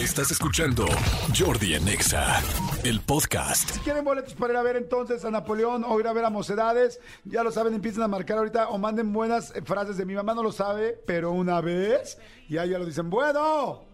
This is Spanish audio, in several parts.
Estás escuchando Jordi en Exa, el podcast. Si quieren boletos para ir a ver entonces a Napoleón o ir a ver a Mocedades, ya lo saben, empiecen a marcar ahorita o manden buenas eh, frases de mi mamá no lo sabe, pero una vez, y ahí ya lo dicen, bueno.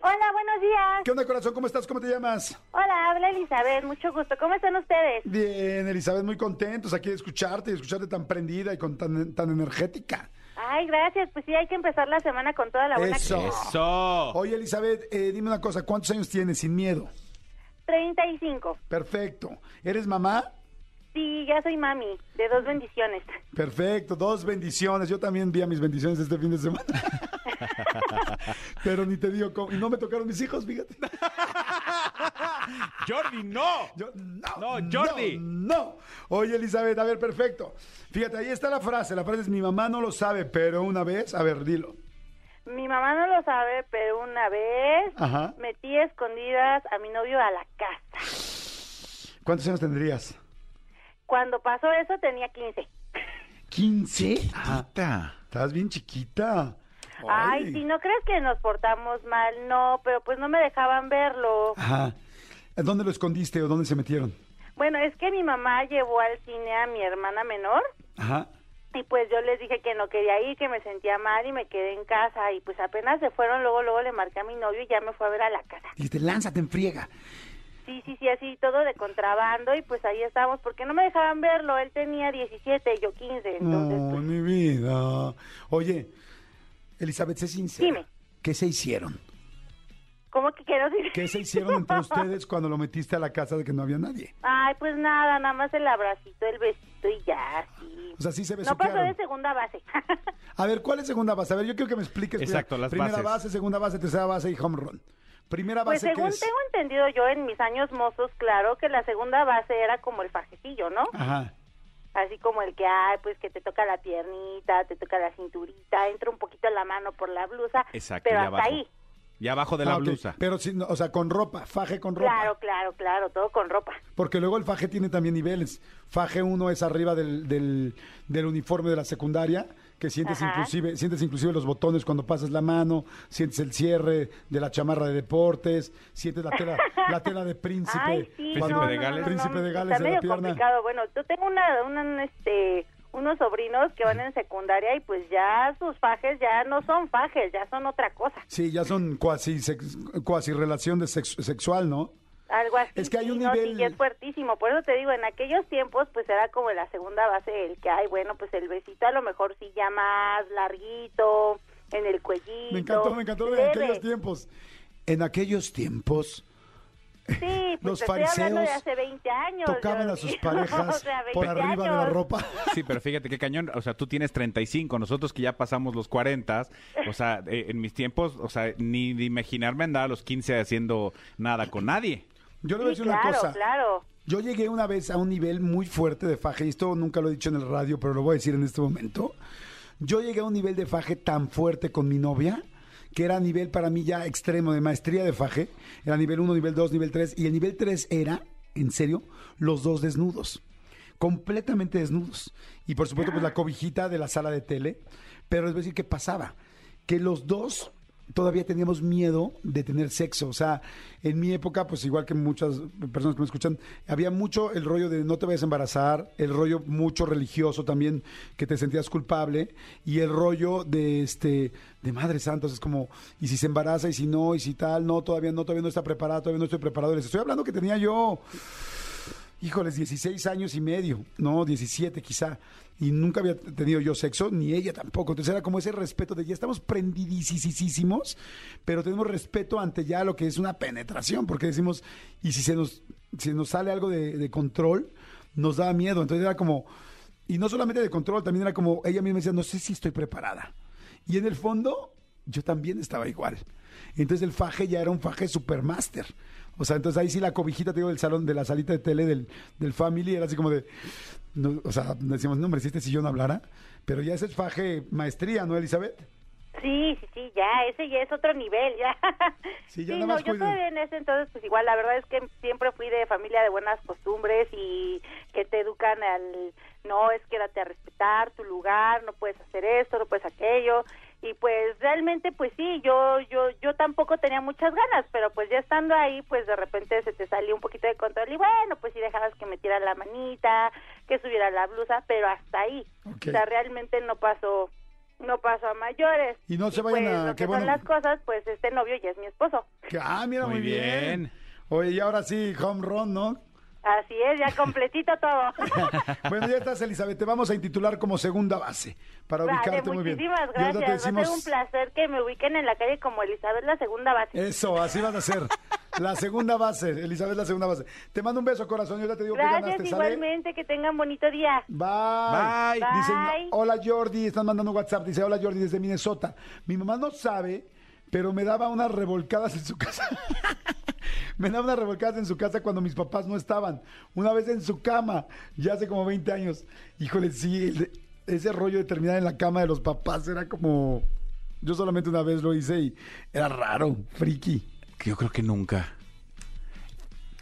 Hola, buenos días. ¿Qué onda, corazón? ¿Cómo estás? ¿Cómo te llamas? Hola, habla Elizabeth, mucho gusto. ¿Cómo están ustedes? Bien, Elizabeth, muy contentos aquí de escucharte y escucharte tan prendida y con tan, tan energética. Ay, gracias. Pues sí, hay que empezar la semana con toda la buena Eso. actitud. Eso. Oye, Elizabeth, eh, dime una cosa, ¿cuántos años tienes sin miedo? 35. Perfecto. ¿Eres mamá? Sí, ya soy mami, de dos bendiciones. Perfecto, dos bendiciones. Yo también vi a mis bendiciones este fin de semana. Pero ni te digo cómo. Y no me tocaron mis hijos, fíjate. Jordi, no. Yo- no, No, Jordi. No, no. Oye, Elizabeth, a ver, perfecto. Fíjate, ahí está la frase. La frase es: Mi mamá no lo sabe, pero una vez. A ver, dilo. Mi mamá no lo sabe, pero una vez Ajá. metí escondidas a mi novio a la casa. ¿Cuántos años tendrías? Cuando pasó eso tenía 15. ¿15? Ah, Ata. estás bien chiquita. Ay, si no crees que nos portamos mal, no, pero pues no me dejaban verlo. Ajá. ¿Dónde lo escondiste o dónde se metieron? Bueno, es que mi mamá llevó al cine a mi hermana menor Ajá. Y pues yo les dije que no quería ir, que me sentía mal y me quedé en casa. Y pues apenas se fueron, luego luego le marqué a mi novio y ya me fue a ver a la casa. Dijiste, lánzate en friega. Sí, sí, sí, así todo de contrabando y pues ahí estábamos. porque no me dejaban verlo? Él tenía 17 y yo 15. Entonces, No, pues, mi vida. Oye, Elizabeth, sé sincera. Dime. ¿Qué se hicieron? ¿Cómo que quiero decir? ¿Qué se hicieron entre ustedes cuando lo metiste a la casa de que no había nadie? Ay, pues nada, nada más el abracito, el besito y ya, sí. O sea, sí se no pasó besuquearon. de segunda base. A ver, ¿cuál es segunda base? A ver, yo quiero que me expliques. Exacto, las Primera bases. base, segunda base, tercera base y home run. Primera Pues base, ¿qué según es? tengo entendido yo en mis años mozos, claro, que la segunda base era como el fajecillo, ¿no? Ajá. así como el que hay, pues que te toca la piernita, te toca la cinturita, entra un poquito la mano por la blusa, Exacto, pero hasta abajo. ahí. Y abajo de la Ah, ok. blusa. Pero, sí, no, o sea, con ropa, faje con ropa. Claro, claro, claro, todo con ropa. Porque luego el faje tiene también niveles. Faje 1 es arriba del, del, del uniforme de la secundaria, que sientes Ajá. inclusive, sientes inclusive los botones cuando pasas la mano, sientes el cierre de la chamarra de deportes, sientes la tela, la tela de príncipe. Ay, sí, Príncipe no, de no, Gales. no, no, Príncipe de Gales está la medio pierna. complicado. Bueno, yo tengo una, una, este, unos sobrinos que van en secundaria y pues ya sus fajes ya no son fajes, ya son otra cosa. Sí, ya son cuasi, sex- cuasi relación de sex- sexual, ¿no? Algo así. Es que hay sí, un no, sí, nivel- y es fuertísimo. Por eso te digo, en aquellos tiempos, pues era como la segunda base el que hay, bueno, pues el besito a lo mejor sí ya más larguito, en el cuellito. Me encantó, me encantó leve. aquellos tiempos. En aquellos tiempos Sí, pues Los estoy hablando de fariseos hace 20 años. tocaban a sus parejas O sea, 20 por arriba de la ropa. Sí, pero fíjate qué cañón. O sea, tú tienes 35, nosotros que ya pasamos los 40. O sea, eh, en mis tiempos, o sea, ni de imaginarme andar a los 15 haciendo nada con nadie. Yo le voy a decir una claro, cosa. claro. Yo llegué una vez a un nivel muy fuerte de faje, y esto nunca lo he dicho en el radio, pero lo voy a decir en este momento. Yo llegué a un nivel de faje tan fuerte con mi novia, que era a nivel para mí ya extremo de maestría de faje. Era nivel 1, nivel 2, nivel 3. Y el nivel 3 era, en serio, los dos desnudos. Completamente desnudos. Y por supuesto, pues la cobijita de la sala de tele. Pero es decir, ¿qué pasaba? Que los dos todavía teníamos miedo de tener sexo. O sea, en mi época, pues igual que muchas personas que me escuchan, había mucho el rollo de no te vayas a embarazar, el rollo mucho religioso también, que te sentías culpable, y el rollo de este, de Madre Santa, es como, y si se embaraza, y si no, y si tal, no, todavía no, todavía no está preparada, todavía no estoy preparado. Les estoy hablando que tenía yo híjoles, 16 años y medio, no, 17 quizá, y nunca había tenido yo sexo, ni ella tampoco. Entonces era como ese respeto de ya estamos prendidísimos, pero tenemos respeto ante ya lo que es una penetración, porque decimos, y si se nos, si nos sale algo de, de control, nos da miedo. Entonces era como, y no solamente de control, también era como, ella misma decía, no sé si estoy preparada. Y en el fondo, yo también estaba igual. Entonces el faje ya era un faje supermaster. O sea, entonces ahí sí la cobijita, te digo, del salón, de la salita de tele del, del family, era así como de, no, o sea, decíamos, no, hombre, si este sillón hablara, pero ya ese es faje maestría, ¿no, Elizabeth? Sí, sí, sí, ya, ese ya es otro nivel, ya. Sí, ya sí, no, yo todavía en ese entonces, pues igual, la verdad es que siempre fui de familia de buenas costumbres y que te educan al, no, es quédate a respetar tu lugar, no puedes hacer esto, no puedes aquello. Y pues realmente pues sí, yo yo yo tampoco tenía muchas ganas, pero pues ya estando ahí, pues de repente se te salió un poquito de control y bueno, pues sí dejabas que metiera la manita, que subiera la blusa, pero hasta ahí. Ok. O sea, realmente no pasó no pasó a mayores. Y no se vayan pues, a- lo qué que bueno. son las cosas, pues este novio ya es mi esposo. Ah, mira, muy, Muy bien. bien. Oye, y ahora sí, home run, ¿no? Así es, ya completito todo. Bueno, ya estás, Elizabeth. Te vamos a intitular como segunda base para Vale, ubicarte muy bien. muchísimas gracias. Va a ser decimos- un placer que me ubiquen en la calle como Elizabeth la segunda base. Eso, así vas a ser. La segunda base, Elizabeth, la segunda base. Te mando un beso, corazón. Yo ya te digo que Gracias ganaste, ¿sale? igualmente, que tengan bonito día. Bye. Bye. Dicen, Bye. hola Jordi, están mandando WhatsApp. Dice, hola Jordi desde Minnesota. Mi mamá no sabe, pero me daba unas revolcadas en su casa. me daba unas revolcadas en su casa cuando mis papás no estaban. Una vez en su cama, ya hace como 20 años. Híjole, sí, el- ese rollo de terminar en la cama de los papás era como... Yo solamente una vez lo hice y era raro, friki. Yo creo que nunca.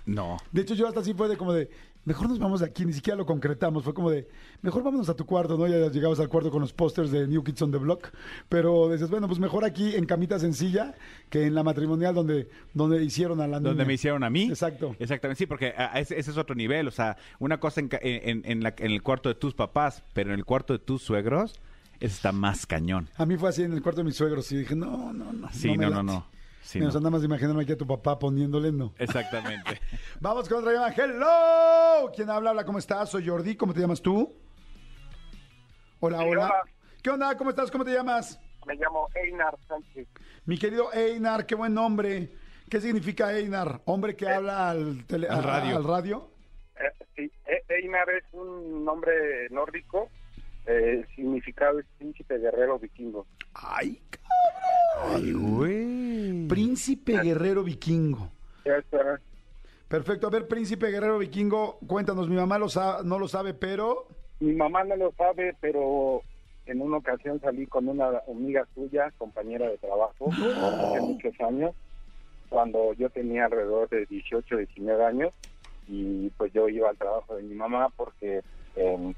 No. De hecho, yo hasta así fue de como de, mejor nos vamos de aquí, ni siquiera lo concretamos. Fue como de, mejor vámonos a tu cuarto, ¿no? Ya llegabas al cuarto con los pósters de New Kids on the Block. Pero dices, bueno, pues mejor aquí en camita sencilla que en la matrimonial donde, donde hicieron a la niña. Donde me hicieron a mí. Exacto. Exactamente, sí, porque ese, ese es otro nivel. O sea, una cosa en, en, en la- en el cuarto de tus papás, pero en el cuarto de tus suegros, está más cañón. A mí fue así en el cuarto de mis suegros y dije, no, no, no. Sí, me no, no, late". no. Sí, Mira, o no. sea, nada más imaginarme aquí a tu papá poniéndole, no. Exactamente. Vamos con otra llamada. ¡Hello! ¿Quién habla? Habla, ¿cómo estás? Soy Jordi. ¿Cómo te llamas tú? Hola, Sí, hola. hola. ¿Qué onda? ¿Cómo estás? ¿Cómo te llamas? Me llamo Einar Sánchez. Mi querido Einar, qué buen nombre. ¿Qué significa Einar? ¿Hombre que habla al, tele- Al radio. al radio? Eh, sí, E- Einar es un nombre nórdico. Eh, el significado es príncipe guerrero vikingo. ¡Ay, Ay, güey. príncipe guerrero vikingo! Eso es. Perfecto. A ver, príncipe guerrero vikingo, cuéntanos. Mi mamá lo sa- no lo sabe, pero... Mi mamá no lo sabe, pero en una ocasión salí con una amiga suya, compañera de trabajo, hace muchos años, cuando yo tenía alrededor de 18, 19 años, y pues yo iba al trabajo de mi mamá porque eh,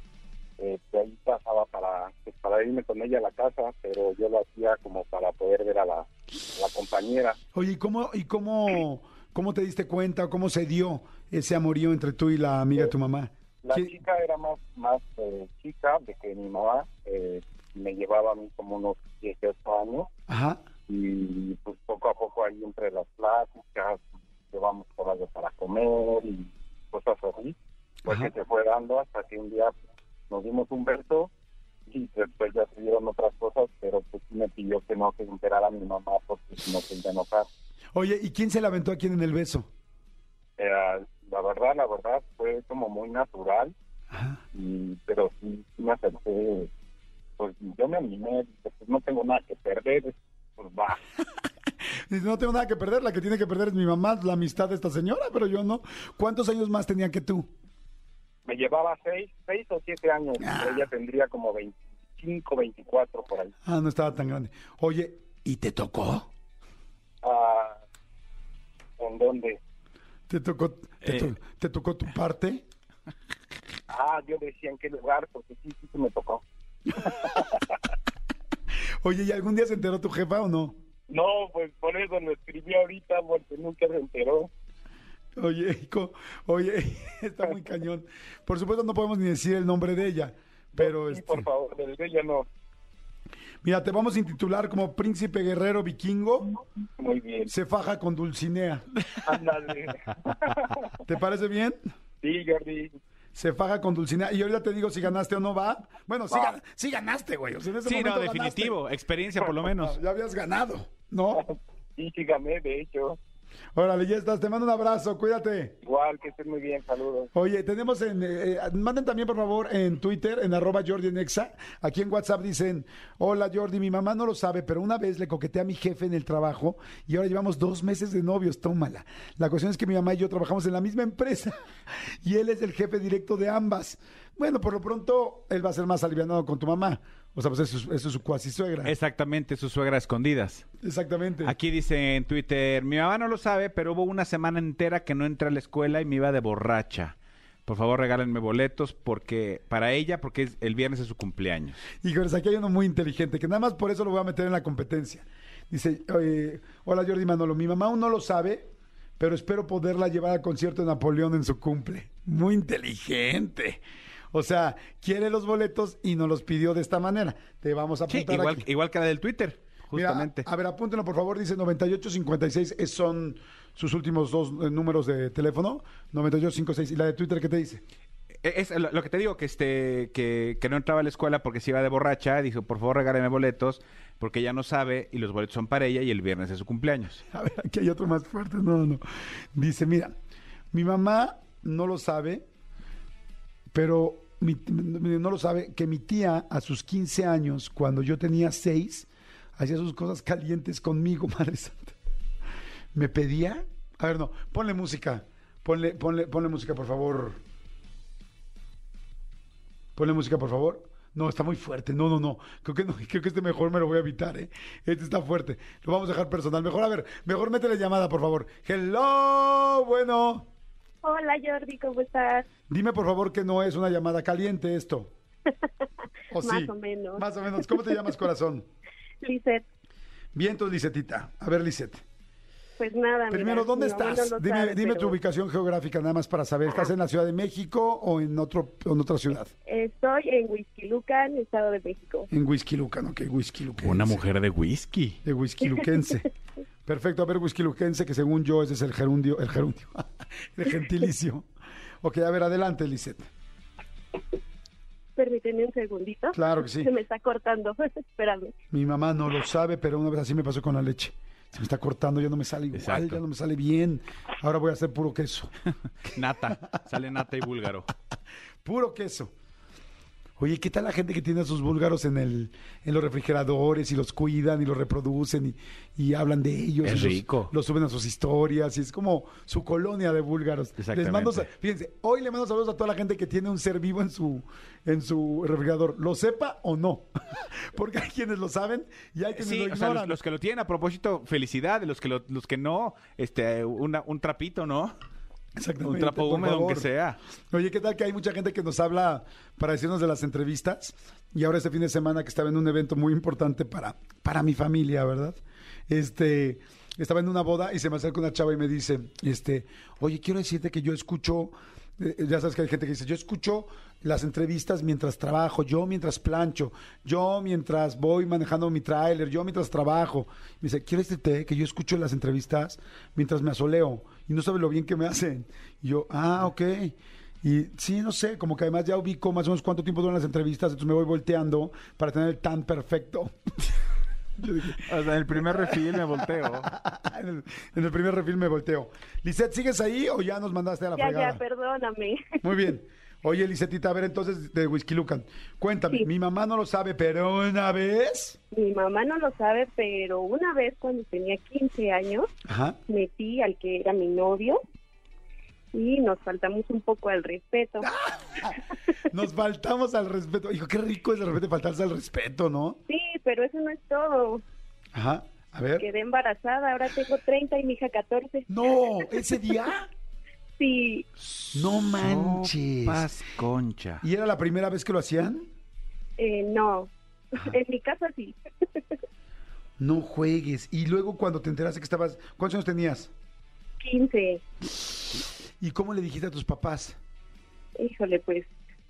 eh, de ahí pasaba para, pues, para irme con ella a la casa, pero yo lo hacía como para poder ver a la, a la compañera. Oye, ¿y cómo, y cómo, cómo te diste cuenta? ¿Cómo se dio ese amorío entre tú y la amiga de tu mamá? La ¿Qué- chica era más, más eh, chica de que mi mamá, eh, me llevaba a mí como unos 18 años, Ajá. y pues poco a poco ahí entre las pláticas llevamos por algo para comer y cosas así pues Ajá. que se fue dando hasta que un día pues, nos dimos un beso y después ya se dieron otras cosas pero pues sí me pidió que no se enterara mi mamá porque si no se iba a enojar Oye, ¿y quién se la aventó a quién en el beso? Eh, la verdad la verdad fue como muy natural Ajá. y pero sí, sí me acerqué pues yo me animé pues no tengo nada que perder pues va no tengo nada que perder, la que tiene que perder es mi mamá, la amistad de esta señora, pero yo no. ¿Cuántos años más tenía que tú? Me llevaba seis, seis o siete años. Ah. Ella tendría como 25, 24 por ahí. Ah, no estaba tan grande. Oye, ¿y te tocó? Ah, ¿En dónde? ¿Te tocó, te, Eh. to- te tocó tu parte? Ah, yo decía en qué lugar, porque sí, sí se me tocó. Oye, ¿y algún día se enteró tu jefa o no? No, pues por eso lo escribí ahorita, porque nunca se enteró. Oye, hijo, oye, está muy cañón. Por supuesto no podemos ni decir el nombre de ella, pero Sí, este, por favor, del de ella no. mira, te vamos a intitular como Príncipe Guerrero Vikingo, Muy bien. se faja con Dulcinea. Ándale. ¿Te parece bien? sí, Jordi. Se faja con Dulcinea. Y ahorita te digo si ganaste o no va. Bueno, sí, Va. gan- sí ganaste, güey. O sea, en ese Sí, no, ganaste. definitivo. Experiencia, por lo menos. Ya habías ganado, ¿no? Sí, sí gané, de hecho. Órale, ya estás. Te mando un abrazo. Cuídate. Igual, que estés muy bien, saludos. Oye, tenemos en. eh, eh, manden también, por favor, en Twitter, en arroba Jordi en Exa. Aquí en WhatsApp dicen: Hola Jordi, mi mamá no lo sabe, pero una vez le coqueteé a mi jefe en el trabajo y ahora llevamos dos meses de novios. Tómala. La cuestión es que mi mamá y yo trabajamos en la misma empresa y él es el jefe directo de ambas. Bueno, por lo pronto, él va a ser más alivianado con tu mamá. O sea, pues eso, es- eso es su cuasi suegra. Exactamente, su suegra a escondidas. Exactamente. Aquí dice en Twitter, mi mamá no lo sabe, pero hubo una semana entera que no entré a la escuela y me iba de borracha. Por favor, regálenme boletos porque para ella, porque es- el viernes es su cumpleaños. Híjoles, aquí hay uno muy inteligente, que nada más por eso lo voy a meter en la competencia. Dice, eh, hola Jordi Manolo, mi mamá aún no lo sabe, pero espero poderla llevar al concierto de Napoleón en su cumple. Muy inteligente. O sea, quiere los boletos y nos los pidió de esta manera. Te vamos a Sí, apuntar igual, aquí. igual que la del Twitter, Mira, justamente. a ver, apúntenlo por favor, dice 9856, es- son sus últimos dos eh, números de teléfono, 9856. ¿Y la de Twitter qué te dice? E- Es lo, que te digo, que este que, que no entraba a la escuela porque se iba de borracha. Dijo, por favor, regáleme boletos porque ella no sabe y los boletos son para ella y el viernes es su cumpleaños. A ver, aquí hay otro más fuerte. No, no. Dice, mira, mi mamá no lo sabe, pero mi- no lo sabe que mi tía a sus 15 años, cuando yo tenía 6, hacía sus cosas calientes conmigo, Madre Santa. ¿Me pedía? A ver, no, ponle música. Ponle, ponle, ponle música, por favor. Ponle música, por favor. No, está muy fuerte. No, no, no. Creo que no, creo que este mejor me lo voy a evitar, ¿eh? Este está fuerte. Lo vamos a dejar personal. Mejor, a ver, mejor métele llamada, por favor. Hello, bueno. Hola Jordi, ¿cómo estás? Dime, por favor, que no es una llamada caliente esto. ¿O sí? Más o menos. Más o menos. ¿Cómo te llamas, corazón? Lizeth, Bien, tú, Lisetita. A ver, Liset. pues nada, Primero, mira, ¿dónde estás? no dime sabe, dime tu pero ubicación geográfica, nada más para saber. ¿Estás en la Ciudad de México o en, otro, en otra ciudad? Estoy en Huizquilucan, Estado de México. En Whisky Lucan, ok, Whisky Lucan. Una mujer de whisky. De whisky luquense. Perfecto, a ver, whisky luquense, que según yo ese es el gerundio, el gerundio, el gentilicio. Ok, a ver, adelante, Lisette. Permíteme un segundito. Claro que sí. Se me está cortando, espérame. Mi mamá no lo sabe, pero una vez así me pasó con la leche. Se me está cortando, ya no me sale igual, Exacto. ya no me sale bien. Ahora voy a hacer puro queso. Nata. Sale nata y búlgaro. Puro queso. Oye, ¿qué tal la gente que tiene sus búlgaros en el en los refrigeradores y los cuidan y los reproducen y, y hablan de ellos? Es y los- rico. Los, suben a sus historias y es como su colonia de búlgaros. Les Exactamente. mando, sa- fíjense, hoy le mando saludos a toda la gente que tiene un ser vivo en su en su refrigerador, lo sepa o no, porque hay quienes lo saben y hay quienes Sí, lo o sea, los, ignoran. los que lo tienen a propósito, felicidad. Los que, lo- los que no, este, una- un trapito, ¿no? Exactamente, Un trapo húmedo, aunque sea. Oye, ¿qué tal que hay mucha gente que nos habla para decirnos de las entrevistas? Y ahora este fin de semana que estaba en un evento muy importante para, para mi familia, ¿verdad? Este, estaba en una boda y se me acerca una chava y me dice, este, oye, quiero decirte que yo escucho, eh, ya sabes que hay gente que dice, yo escucho las entrevistas mientras trabajo, yo mientras plancho, yo mientras voy manejando mi tráiler, yo mientras trabajo. Me dice, quiero decirte que yo escucho las entrevistas mientras me asoleo y no sabe lo bien que me hacen. Y yo, ah, ok. Y sí, no sé, como que además ya ubico más o menos cuánto tiempo duran las entrevistas, entonces me voy volteando para tener el tan perfecto. Yo dije, O sea, en el primer refil me volteo. en, el, en el primer refil me volteo. Lisette, ¿sigues ahí o ya nos mandaste a la Ya, fregada? ya, perdóname. Muy bien. Oye, Lisetita, a ver entonces de Whisky Lucan. Cuéntame, Sí. mi mamá no lo sabe, pero una vez. Mi mamá no lo sabe, pero una vez cuando tenía 15 años, Ajá. metí al que era mi novio y nos faltamos un poco al respeto. Nos faltamos al respeto. Hijo, qué rico es de repente faltarse al respeto, ¿no? Sí, pero eso no es todo. Ajá. A ver. Quedé embarazada, ahora tengo 30 y mi hija 14. No, ese día. Sí, No manches. Sopas concha. ¿Y era la primera vez que lo hacían? eh, no. En mi casa sí. No juegues. Y luego cuando te enteraste que estabas, ¿cuántos años tenías? 15. ¿Y cómo le dijiste a tus papás? Híjole, pues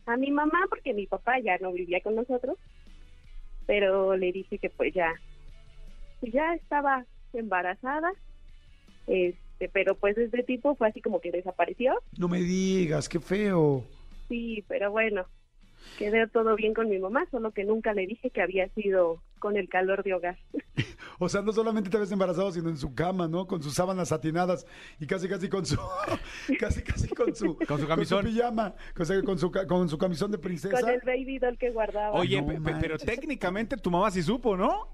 a mi mamá, porque mi papá ya no vivía con nosotros, pero le dije que pues ya, pues, ya estaba embarazada, este, pero pues este tipo fue así como que desapareció, No me digas, qué feo. sí, pero bueno, quedó todo bien con mi mamá, solo que nunca le dije que había sido con el calor de hogar. O sea, no solamente te ves embarazado, sino en su cama, ¿no? Con sus sábanas satinadas y casi, casi con su, casi, casi con su, Con su camisón. pijama, con su, con su, con su camisón de princesa. Con el baby doll que guardaba. Oye, No pe- pe- pero técnicamente tu mamá sí supo, ¿no?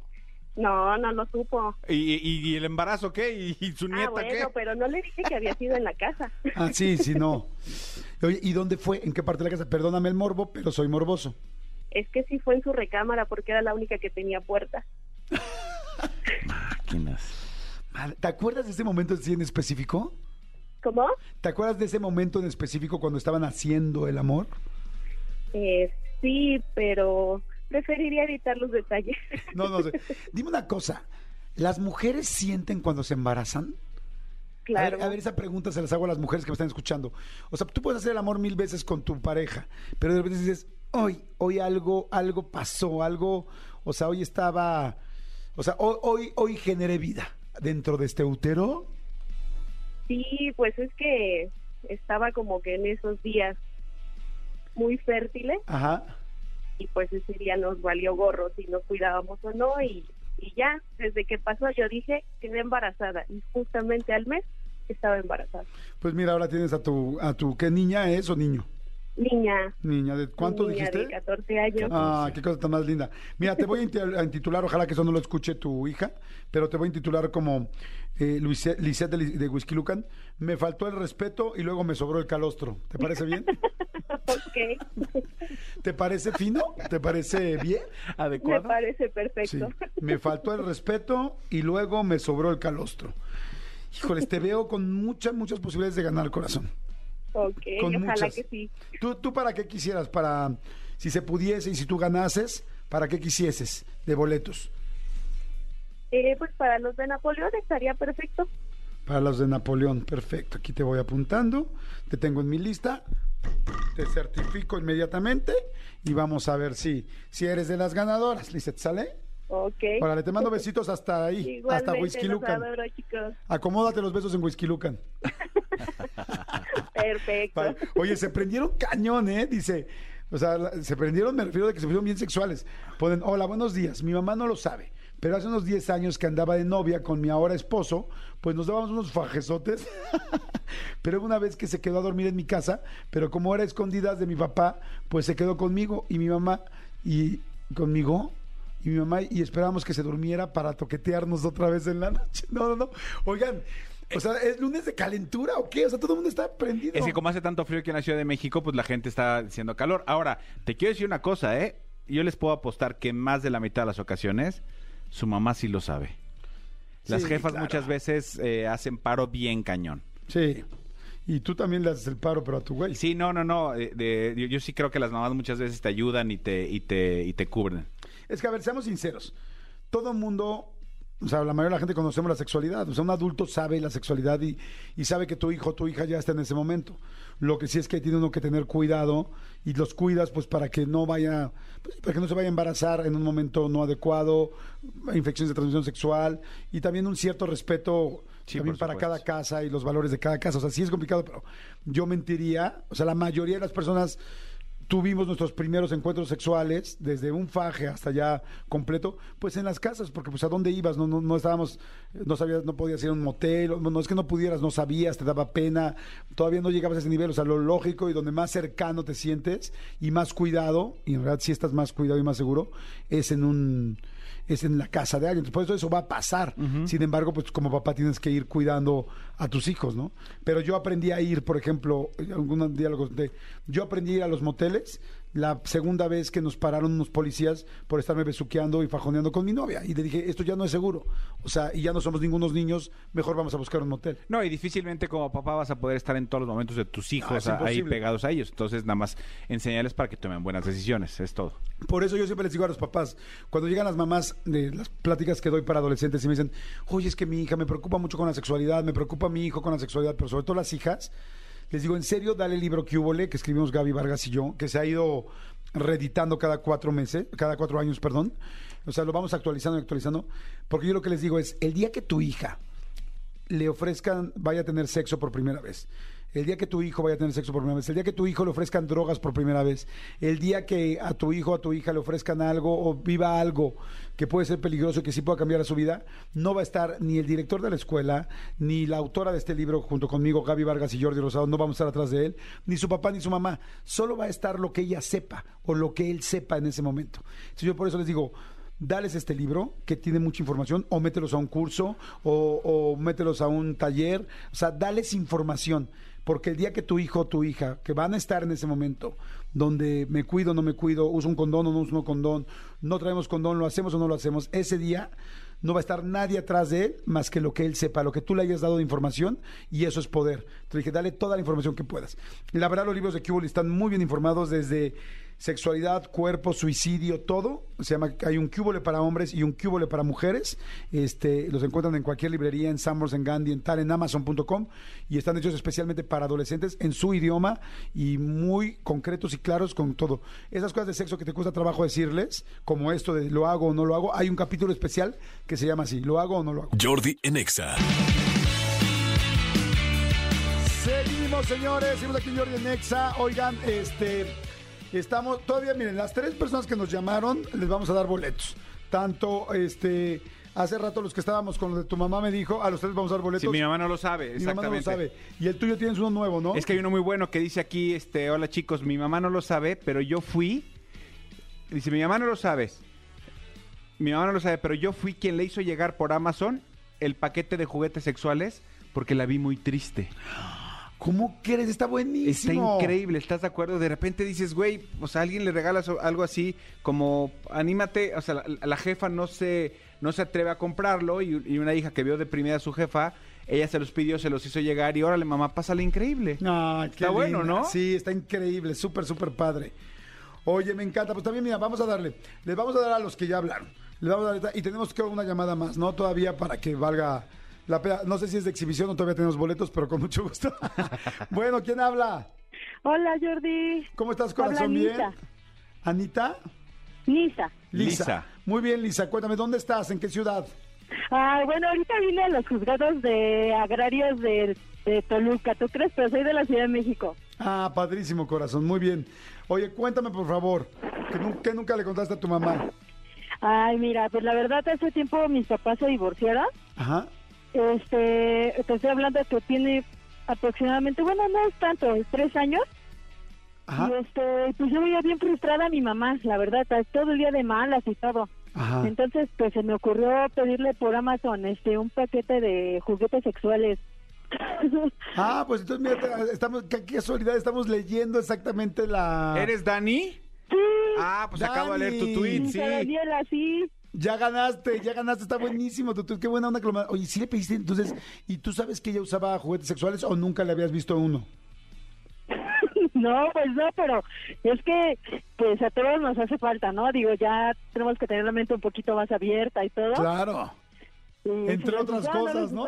No, no lo supo. ¿Y, y- y el embarazo qué? ¿Y, y su nieta Ah, bueno, qué? pero no le dije que había sido en la casa. Ah, sí, sí, no. Oye, ¿y dónde fue? ¿En qué parte de la casa? Perdóname el morbo, pero soy morboso. Es que sí fue en su recámara porque era la única que tenía puerta. Máquinas. ¿Te acuerdas de ese momento así en específico? ¿Cómo? ¿Te acuerdas de ese momento en específico cuando estaban haciendo el amor? Eh, sí, pero preferiría evitar los detalles. No, no sé. Dime una cosa. ¿Las mujeres sienten cuando se embarazan? claro. A ver, a ver, esa pregunta se las hago a las mujeres que me están escuchando. O sea, tú puedes hacer el amor mil veces con tu pareja, pero de repente dices, hoy, hoy algo, algo pasó, algo, o sea, hoy estaba, o sea, hoy, hoy, hoy generé vida dentro de este útero. Sí, pues es que estaba como que en esos días muy fértiles Ajá. Y pues ese día nos valió gorro si nos cuidábamos o no y, y ya, desde que pasó yo dije quedé embarazada y justamente al mes estaba embarazada. Pues mira, ahora tienes a tu, a tu, ¿qué niña es o niño? Niña. Niña, ¿de cuánto niña dijiste? de 14 años. Ah, qué cosa tan más linda. Mira, te voy a inti- a intitular, ojalá que eso no lo escuche tu hija, pero te voy a intitular como eh, Lisette de, de Whisky Lucan. Me faltó el respeto y luego me sobró el calostro. ¿Te parece bien? ok, ¿Te parece fino? ¿Te parece bien? me ¿Adecuado? parece Sí. perfecto. Me faltó el respeto y luego me sobró el calostro. Híjoles, te veo con muchas, muchas posibilidades de ganar corazón. Ok, Con ojalá muchas. que sí. ¿Tú, ¿Tú para qué quisieras? Para, si se pudiese y si tú ganases, ¿para qué quisieses de boletos? Eh, pues para los de Napoleón estaría perfecto. Para los de Napoleón, perfecto. Aquí te voy apuntando, te tengo en mi lista, te certifico inmediatamente y vamos a ver si, si eres de las ganadoras. Lizeth, ¿sale? Ok. Órale, te mando besitos hasta ahí, Igualmente, hasta Whisky los Lucan. adoro, chicos. Acomódate los besos en Whisky Lucan. Perfecto. Oye, se prendieron cañón, ¿eh? Dice, o sea, se prendieron, me refiero de que se pusieron bien sexuales. Ponen, hola, buenos días. Mi mamá no lo sabe, pero hace unos 10 años que andaba de novia con mi ahora esposo, pues nos dábamos unos fajesotes. pero una vez que se quedó a dormir en mi casa, pero como era escondidas de mi papá, pues se quedó conmigo y mi mamá y conmigo y mi mamá y esperábamos que se durmiera para toquetearnos otra vez en la noche. No, no, no. Oigan, o sea, ¿es lunes de calentura o qué? O sea, todo el mundo está prendido. Es que como hace tanto frío aquí en la Ciudad de México, pues la gente está diciendo calor. Ahora, te quiero decir una cosa, ¿eh? Yo les puedo apostar que más de la mitad de las ocasiones, su mamá sí lo sabe. Las Sí, jefas claro. muchas veces eh, hacen paro bien cañón. Sí. Y tú también le haces el paro, pero a tu güey. Sí, no, no, no. eh, de- yo, yo sí creo que las mamás muchas veces te ayudan y te, y te, y te cubren. Es que, a ver, seamos sinceros. Todo el mundo, o sea, la mayoría de la gente conocemos la sexualidad. O sea, un adulto sabe la sexualidad y, y sabe que tu hijo o tu hija ya está en ese momento. Lo que sí es que tiene uno que tener cuidado y los cuidas, pues, para que no vaya, pues, para que no se vaya a embarazar en un momento no adecuado, infecciones de transmisión sexual y también un cierto respeto Sí, también para cada casa y los valores de cada casa. O sea, sí es complicado, pero yo mentiría. O sea, la mayoría de las personas tuvimos nuestros primeros encuentros sexuales, desde un faje hasta ya completo, pues en las casas, porque pues a dónde ibas, no, no, no estábamos, no sabías, no podías ir a un motel, no, es que no pudieras, no sabías, te daba pena, todavía no llegabas a ese nivel, o sea, lo lógico y donde más cercano te sientes y más cuidado, y en realidad sí estás más cuidado y más seguro, es en un es en la casa de alguien. Por eso eso va a pasar. Sin embargo, pues como papá tienes que ir cuidando a tus hijos, ¿no? Pero yo aprendí a ir, por ejemplo, algún día lo conté, yo aprendí a ir a los moteles la segunda vez que nos pararon unos policías por estarme besuqueando y fajoneando con mi novia. Y le dije, esto ya no es seguro. O sea, y ya no somos ningunos niños, mejor vamos a buscar un motel. No, y difícilmente como papá vas a poder estar en todos los momentos de tus hijos es a- ahí pegados a ellos. Entonces, nada más enseñarles para que tomen buenas decisiones. Es todo. Por eso yo siempre les digo a los papás, cuando llegan las mamás de las pláticas que doy para adolescentes y me dicen, oye, es que mi hija me preocupa mucho con la sexualidad, me preocupa mi hijo con la sexualidad, pero sobre todo las hijas, les digo, en serio, dale el libro que hubo, que escribimos Gaby Vargas y yo, que se ha ido reeditando cada cuatro meses, cada cuatro años, perdón. O sea, lo vamos actualizando y actualizando, porque yo lo que les digo es, el día que tu hija le ofrezcan, vaya a tener sexo por primera vez. El día que tu hijo vaya a tener sexo por primera vez, el día que tu hijo le ofrezcan drogas por primera vez, el día que a tu hijo o a tu hija le ofrezcan algo o viva algo que puede ser peligroso y que sí pueda cambiar a su vida, no va a estar ni el director de la escuela, ni la autora de este libro junto conmigo, Gaby Vargas y Jordi Rosado, no vamos a estar atrás de él, ni su papá ni su mamá. Solo va a estar lo que ella sepa o lo que él sepa en ese momento. Entonces yo por eso les digo, dales este libro que tiene mucha información o mételos a un curso o, o mételos a un taller, o sea, dales información, porque el día que tu hijo o tu hija, que van a estar en ese momento, donde me cuido, no me cuido, uso un condón o no uso un condón, no traemos condón, lo hacemos o no lo hacemos, ese día no va a estar nadie atrás de él más que lo que él sepa, lo que tú le hayas dado de información y eso es poder. Te dije, dale toda la información que puedas. La verdad, los libros de Cubo están muy bien informados desde sexualidad, cuerpo, suicidio, todo. Se llama, hay un cúbole para hombres y un cúbole para mujeres. Este, los encuentran en cualquier librería, en Summers, en Gandhi, en tal, en Amazon.com y están hechos especialmente para adolescentes en su idioma y muy concretos y claros con todo. Esas cosas de sexo que te cuesta trabajo decirles, como esto de lo hago o no lo hago, hay un capítulo especial que se llama así, lo hago o no lo hago. Jordi en Exa. Seguimos, señores, seguimos aquí en Jordi en Exa. Oigan, este, estamos, todavía, miren, las tres personas que nos llamaron, les vamos a dar boletos. Tanto, este, hace rato los que estábamos con de tu mamá me dijo, a los tres vamos a dar boletos. Si mi mamá no lo sabe, Mi mamá no lo exactamente. sabe. Y el tuyo tienes uno nuevo, ¿no? Es que hay uno muy bueno que dice aquí, este, hola chicos, mi mamá no lo sabe, pero yo fui. Dice, mi mamá no lo sabe. Mi mamá no lo sabe, pero yo fui quien le hizo llegar por Amazon el paquete de juguetes sexuales porque la vi muy triste. ¿Cómo crees? Está Está buenísimo. increíble, ¿estás de acuerdo? De repente dices, güey, o sea, alguien le regala algo así, como, anímate, o sea, la, la jefa no se, no se atreve a comprarlo y, y una hija que vio deprimida a su jefa, ella se los pidió, se los hizo llegar y órale, mamá, pásale increíble. Ay, qué Está bueno. ¿no? Sí, está increíble, súper, súper padre. Oye, me encanta. Pues también, mira, vamos a darle. Les vamos a dar a los que ya hablaron. Les vamos a dar, y tenemos que una llamada más, ¿no? Todavía para que valga la. No sé si es de exhibición o todavía tenemos boletos, pero con mucho gusto. bueno, ¿quién habla? Hola, Jordi. ¿Cómo estás, Habla corazón? ¿Bien? ¿Anita? Nisa. Lisa. Muy bien, Lisa. Cuéntame, ¿dónde estás? ¿En qué ciudad? Ah, bueno, ahorita vine a los juzgados de agrarios de, de Toluca. ¿Tú crees? Pero soy de la Ciudad de México. Ah, padrísimo, corazón. Muy bien. Oye, cuéntame, por favor, que nu- ¿qué nunca le contaste a tu mamá? Ay, mira, pues la verdad, hace tiempo mis papás se divorciaron. Ajá. Este, te estoy hablando que tiene aproximadamente, bueno, no es tanto, es tres años. Ajá. Y este, pues yo veía bien frustrada a mi mamá, la verdad, todo el día de malas y todo. Ajá. Entonces, pues se me ocurrió pedirle por Amazon este un paquete de juguetes sexuales. Ah, pues entonces mira, estamos, qué casualidad, estamos leyendo exactamente la... ¿Eres Dani? sí, Ah, pues acabo de leer tu Dani. tweet, y sí. se Daniela, sí. Ya ganaste, ya ganaste, está buenísimo. Tú, tú, qué buena onda que lo ma- Oye, ¿sí le pediste entonces? ¿Y tú sabes que ella usaba juguetes sexuales o nunca le habías visto uno? No, pues no, pero es que pues a todos nos hace falta, ¿no? Digo, ya tenemos que tener la mente un poquito más abierta y todo. Claro. Entre otras cosas, ¿no?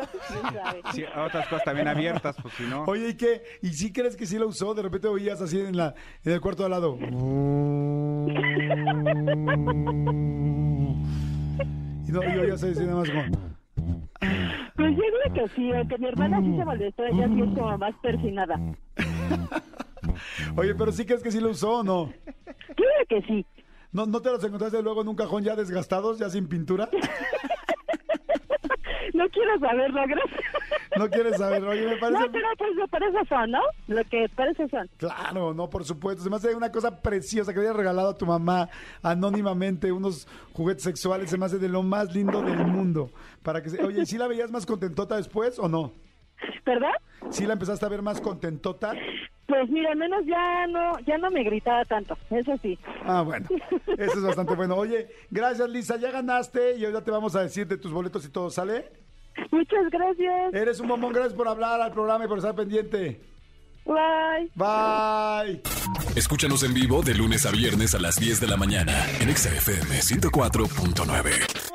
Sí, otras cosas también abiertas, pues si no. Oye, ¿y qué? ¿Y sí crees que sí lo usó? De repente oías así en, la, en el cuarto de al lado. Y no, yo ya sé decir nada más como... Pues yo creo que sí, aunque mi hermana sí se molestó, ella sí es como más persinada. Oye, pero sí crees que sí lo usó o no? Creo que sí. ¿No, ¿No te los encontraste luego en un cajón ya desgastados, ya sin pintura? No quiero saberlo, gracias. No quieres saber, oye, me parece... No, pero pues eso son, ¿no? Lo que para eso son. Claro, no, por supuesto. Se me hace una cosa preciosa que había regalado a tu mamá anónimamente unos juguetes sexuales. Se me hace de lo más lindo del mundo. Para que se... Oye, ¿y sí la veías más contentota después o no? ¿Verdad? ¿Sí la empezaste a ver más contentota? Pues mira, al menos ya no, ya no me gritaba tanto, eso sí. Ah, bueno. Eso es bastante bueno. Oye, gracias, Lisa. Ya ganaste y ahora te vamos a decir de tus boletos y todo. ¿Sale? Muchas gracias. Eres un bombón. Gracias por hablar al programa y por estar pendiente. Bye. Bye. Escúchanos en vivo de lunes a viernes a las 10 de la mañana en Exa FM 104.9.